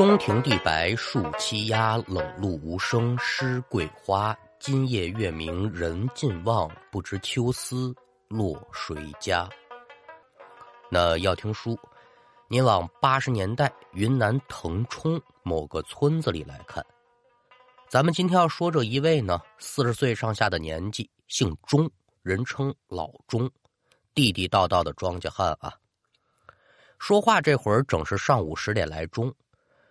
中庭地白树栖鸦，冷露无声湿桂花。今夜月明人尽望，不知秋思落谁家。那要听书，您往八十年代云南腾冲某个村子里来看。咱们今天要说这一位呢，四十岁上下的年纪，姓钟，人称老钟，地地道道的庄稼汉啊。说话这会儿正是上午十点来钟，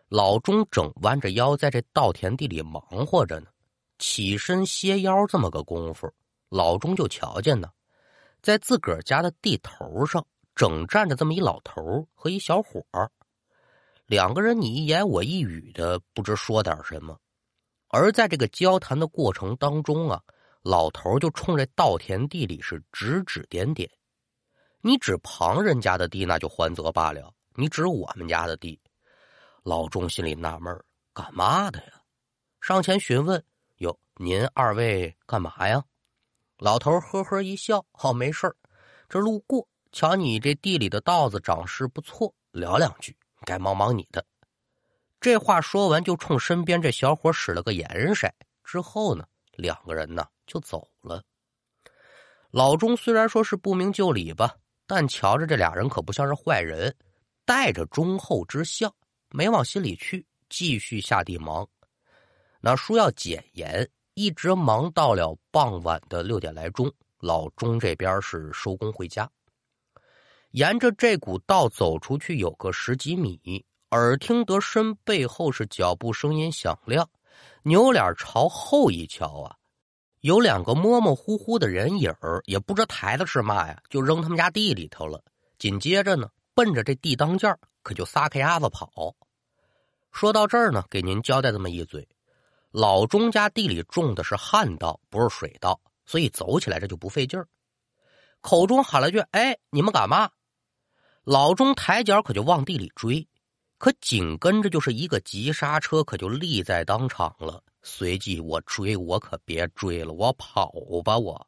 老钟正弯着腰在这稻田地里忙活着呢。起身歇腰这么个功夫，老钟就瞧见呢，在自个儿家的地头上正站着这么一老头和一小伙儿，两个人你一言我一语的，不知说点什么。而在这个交谈的过程当中啊，老头就冲这稻田地里是指指点点。你指旁人家的地，那就还则罢了；你指我们家的地，老钟心里纳闷干嘛的呀？上前询问：“哟，您二位干嘛呀？”老头呵呵一笑：“哦，没事这路过，瞧你这地里的稻子长势不错，聊两句，该忙忙你的。”这话说完，就冲身边这小伙使了个眼色。之后呢，两个人呢就走了。老钟虽然说是不明就里吧，但瞧着这俩人可不像是坏人，带着忠厚之相，没往心里去，继续下地忙。那书要减盐，一直忙到了傍晚的六点来钟，老钟这边是收工回家。沿着这股道走出去有个十几米。耳听得身背后是脚步声音响亮，扭脸朝后一瞧啊，有两个模模糊糊的人影也不知抬的是嘛呀，就扔他们家地里头了。紧接着呢，奔着这地当间可就撒开丫子跑。说到这儿呢，给您交代这么一嘴：老钟家地里种的是旱稻，不是水稻，所以走起来这就不费劲儿。口中喊了句：“哎，你们干嘛？”老钟抬脚可就往地里追。可紧跟着就是一个急刹车，可就立在当场了。随即我追，我可别追了，我跑吧，我。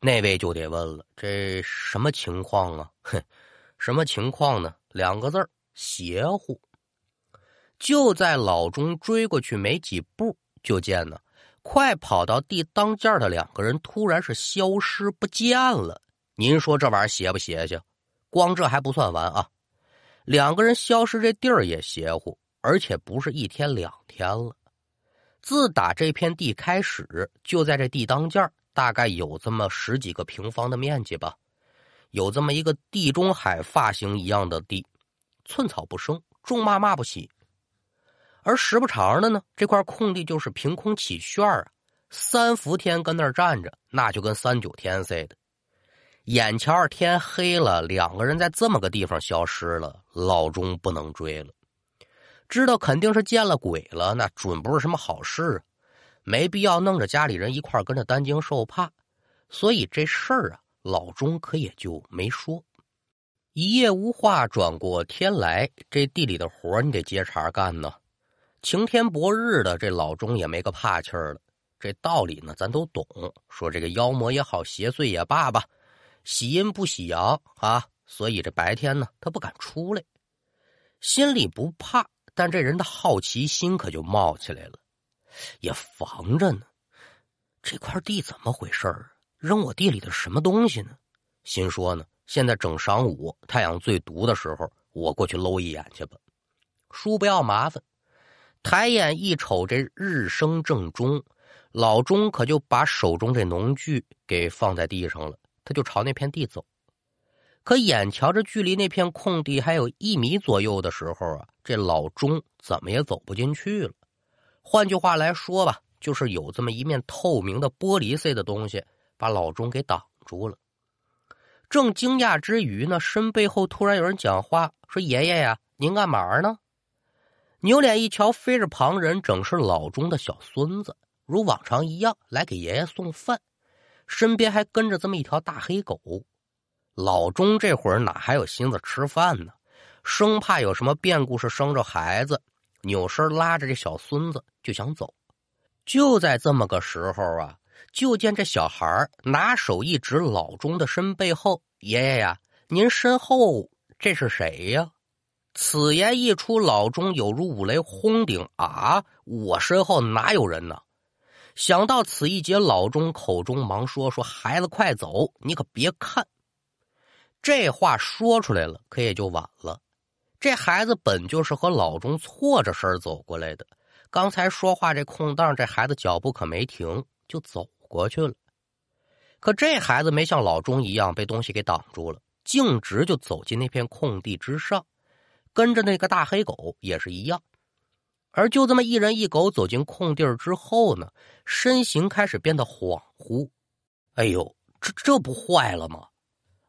那位就得问了，这什么情况啊？哼，什么情况呢？两个字，邪乎。就在老钟追过去没几步，就见呢，快跑到地当间的两个人突然是消失不见了。您说这玩意儿邪不邪性？光这还不算完啊！两个人消失，这地儿也邪乎，而且不是一天两天了。自打这片地开始，就在这地当间大概有这么十几个平方的面积吧，有这么一个地中海发型一样的地，寸草不生，种嘛嘛不起。而时不常的呢，这块空地就是凭空起旋啊，三伏天跟那儿站着，那就跟三九天似的。眼瞧着天黑了，两个人在这么个地方消失了，老钟不能追了，知道肯定是见了鬼了，那准不是什么好事啊，没必要弄着家里人一块跟着担惊受怕，所以这事儿啊，老钟可也就没说。一夜无话，转过天来，这地里的活你得接茬干呢。晴天博日的，这老钟也没个怕气儿的。这道理呢，咱都懂，说这个妖魔也好，邪祟也罢吧。喜阴不喜阳啊，所以这白天呢，他不敢出来，心里不怕，但这人的好奇心可就冒起来了，也防着呢。这块地怎么回事儿？扔我地里的什么东西呢？心说呢，现在正晌午，太阳最毒的时候，我过去搂一眼去吧。叔不要麻烦，抬眼一瞅，这日升正中，老钟可就把手中这农具给放在地上了。他就朝那片地走，可眼瞧着距离那片空地还有一米左右的时候啊，这老钟怎么也走不进去了。换句话来说吧，就是有这么一面透明的玻璃似的东西把老钟给挡住了。正惊讶之余呢，身背后突然有人讲话说：“爷爷呀，您干嘛呢？”扭脸一瞧，非是旁人，正是老钟的小孙子，如往常一样来给爷爷送饭。身边还跟着这么一条大黑狗，老钟这会儿哪还有心思吃饭呢？生怕有什么变故是生着孩子，扭身拉着这小孙子就想走。就在这么个时候啊，就见这小孩拿手一指老钟的身背后：“爷爷呀，您身后这是谁呀？”此言一出，老钟有如五雷轰顶啊！我身后哪有人呢？想到此一节，老钟口中忙说：“说孩子快走，你可别看。”这话说出来了，可也就晚了。这孩子本就是和老钟错着身走过来的，刚才说话这空档，这孩子脚步可没停，就走过去了。可这孩子没像老钟一样被东西给挡住了，径直就走进那片空地之上。跟着那个大黑狗也是一样，而就这么一人一狗走进空地儿之后呢，身形开始变得恍惚。哎呦，这这不坏了吗？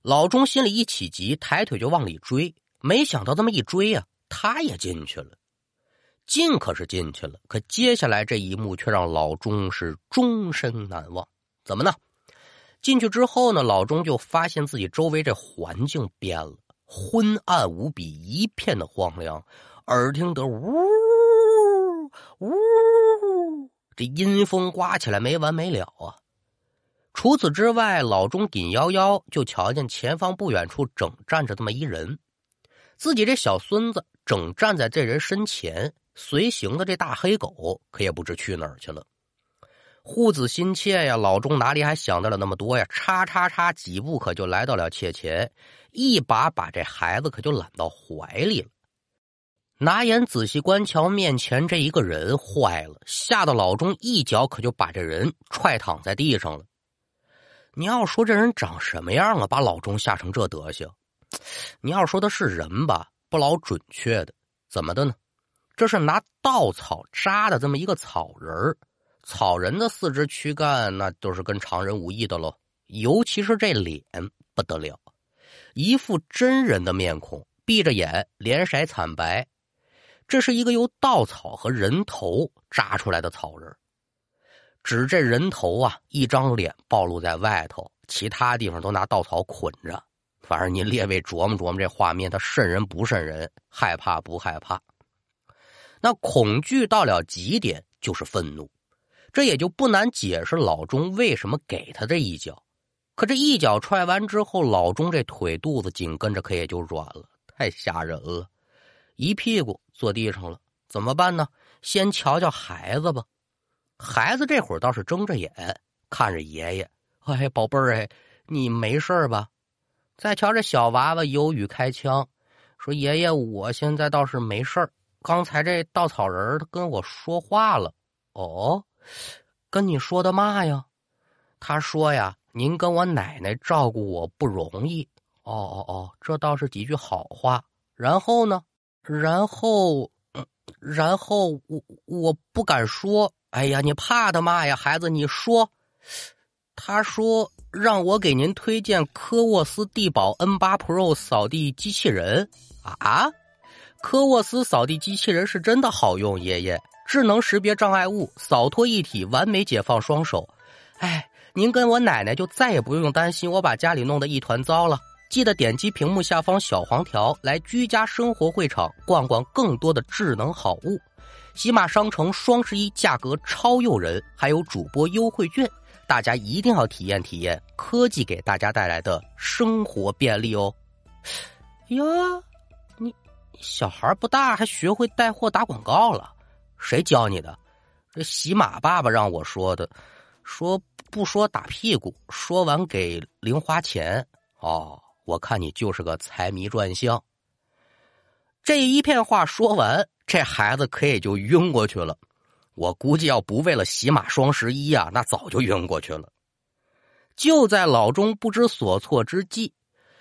老钟心里一起急，抬腿就往里追。没想到这么一追呀，他也进去了。进可是进去了，可接下来这一幕却让老钟是终身难忘。怎么呢？进去之后呢，老钟就发现自己周围这环境变了。昏暗无比，一片的荒凉，耳听得呜呜，这阴风刮起来没完没了啊！除此之外，老钟紧腰腰就瞧见前方不远处整站着这么一人，自己这小孙子整站在这人身前，随行的这大黑狗可也不知去哪儿去了。护子心切呀，老钟哪里还想得了那么多呀？叉叉叉几步可就来到了妾前，一把把这孩子可就揽到怀里了。拿眼仔细观瞧，面前这一个人坏了，吓得老钟一脚可就把这人踹躺在地上了。你要说这人长什么样啊？把老钟吓成这德行。你要说的是人吧，不老准确的。怎么的呢？这是拿稻草扎的这么一个草人儿。草人的四肢躯干，那都是跟常人无异的喽。尤其是这脸不得了，一副真人的面孔，闭着眼，脸色惨白。这是一个由稻草和人头扎出来的草人。指这人头啊，一张脸暴露在外头，其他地方都拿稻草捆着。反正您列位琢磨琢磨这画面，他瘆人不瘆人？害怕不害怕？那恐惧到了极点，就是愤怒。这也就不难解释老钟为什么给他这一脚，可这一脚踹完之后，老钟这腿肚子紧跟着可也就软了，太吓人了，一屁股坐地上了。怎么办呢？先瞧瞧孩子吧。孩子这会儿倒是睁着眼看着爷爷，哎，宝贝儿哎，你没事吧？再瞧这小娃娃忧郁开腔，说爷爷，我现在倒是没事刚才这稻草人他跟我说话了，哦。跟你说的嘛呀？他说呀：“您跟我奶奶照顾我不容易。”哦哦哦，这倒是几句好话。然后呢？然后，然后我我不敢说。哎呀，你怕他嘛呀，孩子？你说。他说让我给您推荐科沃斯地宝 N 八 Pro 扫地机器人啊！科沃斯扫地机器人是真的好用，爷爷。智能识别障碍物，扫拖一体，完美解放双手。哎，您跟我奶奶就再也不用担心我把家里弄得一团糟了。记得点击屏幕下方小黄条，来居家生活会场逛逛更多的智能好物。喜马商城双十一价格超诱人，还有主播优惠券，大家一定要体验体验科技给大家带来的生活便利哦。呀，你小孩不大还学会带货打广告了？谁教你的？这喜马爸爸让我说的，说不说打屁股，说完给零花钱。哦，我看你就是个财迷转向。这一片话说完，这孩子可也就晕过去了。我估计要不为了喜马双十一啊，那早就晕过去了。就在老钟不知所措之际，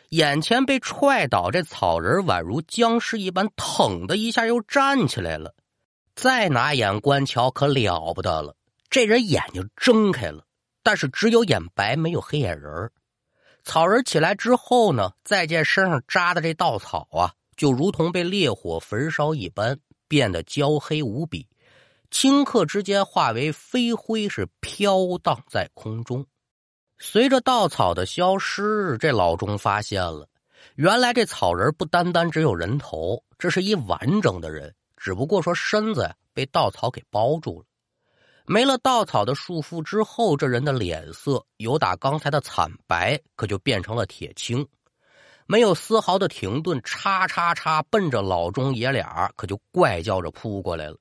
眼前被踹倒这草人宛如僵尸一般，腾的一下又站起来了。再拿眼观瞧，可了不得了！这人眼睛睁开了，但是只有眼白，没有黑眼仁草人起来之后呢，再见身上扎的这稻草啊，就如同被烈火焚烧一般，变得焦黑无比，顷刻之间化为飞灰，是飘荡在空中。随着稻草的消失，这老钟发现了，原来这草人不单单只有人头，这是一完整的人。只不过说身子呀被稻草给包住了，没了稻草的束缚之后，这人的脸色由打刚才的惨白，可就变成了铁青。没有丝毫的停顿，叉叉叉，奔着老钟爷俩可就怪叫着扑过来了。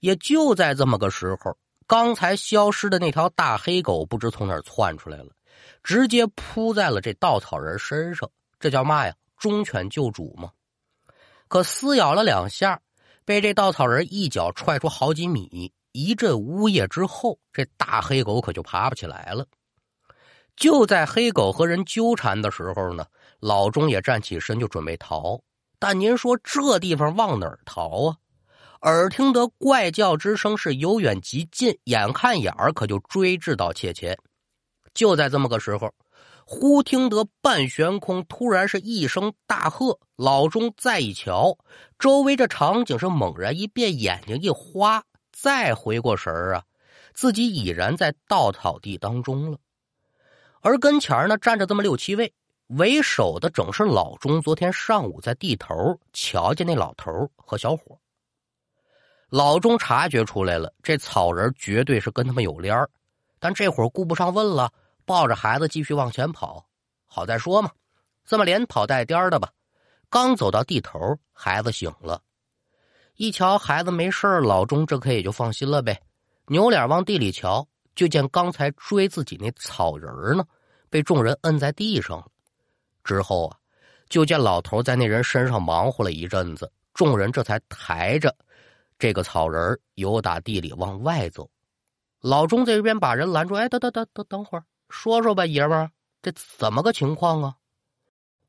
也就在这么个时候，刚才消失的那条大黑狗不知从哪儿窜出来了，直接扑在了这稻草人身上。这叫嘛呀？忠犬救主吗？可撕咬了两下，被这稻草人一脚踹出好几米，一阵呜咽之后，这大黑狗可就爬不起来了。就在黑狗和人纠缠的时候呢，老钟也站起身就准备逃。但您说这地方往哪儿逃啊？耳听得怪叫之声是由远及近，眼看眼儿可就追至到切前。就在这么个时候，忽听得半悬空突然是一声大喝，老钟再一瞧，周围这场景是猛然一变，眼睛一花，再回过神儿啊，自己已然在稻草地当中了。而跟前呢站着这么六七位，为首的正是老钟。昨天上午在地头瞧见那老头和小伙，老钟察觉出来了，这草人绝对是跟他们有联儿。但这会儿顾不上问了，抱着孩子继续往前跑。好再说嘛，这么连跑带颠的吧。刚走到地头，孩子醒了，一瞧孩子没事老钟这可也就放心了呗。扭脸往地里瞧，就见刚才追自己那草人呢。被众人摁在地上了，之后啊，就见老头在那人身上忙活了一阵子，众人这才抬着这个草人由打地里往外走。老钟这边把人拦住，哎，等等等等等会儿，说说吧，爷们儿，这怎么个情况啊？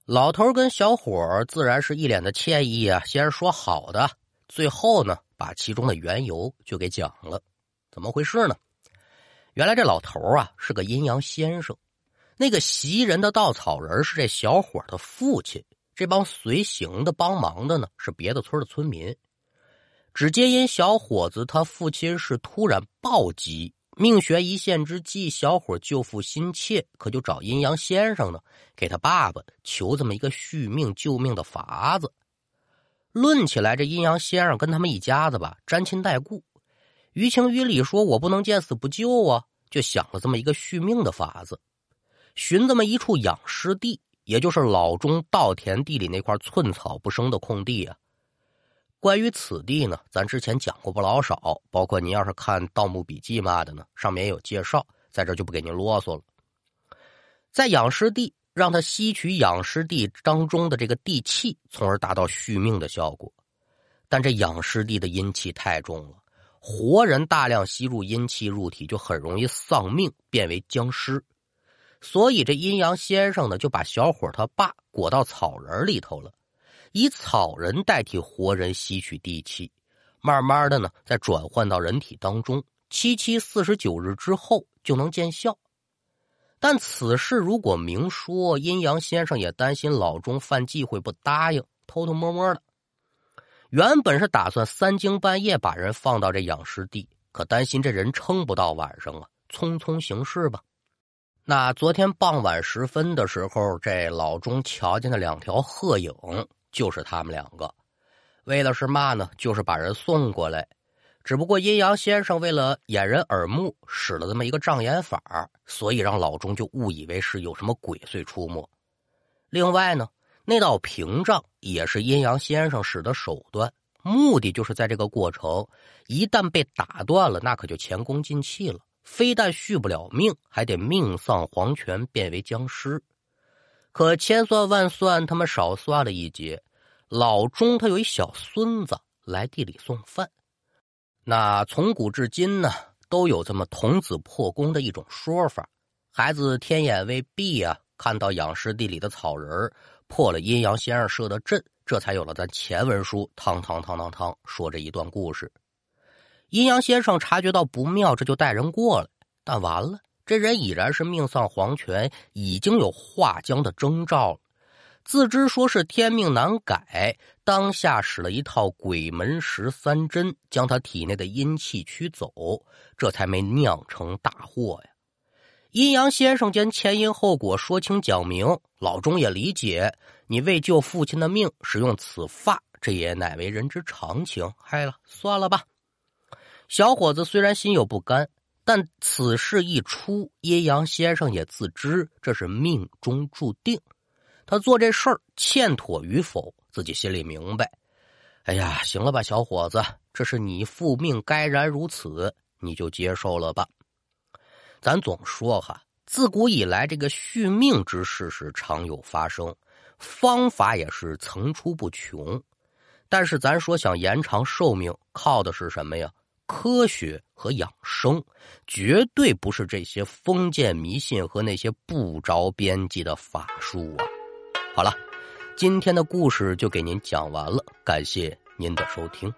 老头跟小伙自然是一脸的歉意啊，先是说好的，最后呢，把其中的缘由就给讲了。怎么回事呢？原来这老头啊是个阴阳先生。那个袭人的稻草人是这小伙的父亲，这帮随行的帮忙的呢是别的村的村民。只皆因小伙子他父亲是突然暴疾，命悬一线之际，小伙救父心切，可就找阴阳先生呢，给他爸爸求这么一个续命救命的法子。论起来，这阴阳先生跟他们一家子吧沾亲带故，于情于理说，我不能见死不救啊，就想了这么一个续命的法子。寻这么一处养尸地，也就是老钟稻田地里那块寸草不生的空地啊。关于此地呢，咱之前讲过不老少，包括您要是看《盗墓笔记》嘛的呢，上面也有介绍，在这就不给您啰嗦了。在养尸地，让他吸取养尸地当中的这个地气，从而达到续命的效果。但这养尸地的阴气太重了，活人大量吸入阴气入体，就很容易丧命，变为僵尸。所以这阴阳先生呢，就把小伙他爸裹到草人里头了，以草人代替活人吸取地气，慢慢的呢，再转换到人体当中，七七四十九日之后就能见效。但此事如果明说，阴阳先生也担心老钟犯忌讳不答应，偷偷摸摸的。原本是打算三更半夜把人放到这养尸地，可担心这人撑不到晚上啊，匆匆行事吧。那昨天傍晚时分的时候，这老钟瞧见了两条鹤影，就是他们两个。为了是嘛呢？就是把人送过来。只不过阴阳先生为了掩人耳目，使了这么一个障眼法，所以让老钟就误以为是有什么鬼祟出没。另外呢，那道屏障也是阴阳先生使的手段，目的就是在这个过程一旦被打断了，那可就前功尽弃了。非但续不了命，还得命丧黄泉，变为僵尸。可千算万算，他们少算了一节。老钟他有一小孙子来地里送饭。那从古至今呢，都有这么童子破功的一种说法。孩子天眼未闭啊，看到养尸地里的草人破了阴阳先生设的阵，这才有了咱前文书汤汤汤汤汤说这一段故事。阴阳先生察觉到不妙，这就带人过来，但完了，这人已然是命丧黄泉，已经有化僵的征兆了。自知说是天命难改，当下使了一套鬼门十三针，将他体内的阴气驱走，这才没酿成大祸呀。阴阳先生将前因后果说清讲明，老钟也理解，你为救父亲的命，使用此法，这也乃为人之常情。嗨了，算了吧。小伙子虽然心有不甘，但此事一出，阴阳先生也自知这是命中注定。他做这事儿欠妥与否，自己心里明白。哎呀，行了吧，小伙子，这是你父命，该然如此，你就接受了吧。咱总说哈，自古以来这个续命之事是常有发生，方法也是层出不穷。但是咱说想延长寿命，靠的是什么呀？科学和养生，绝对不是这些封建迷信和那些不着边际的法术啊！好了。今天的故事就给您讲完了，感谢您的收听。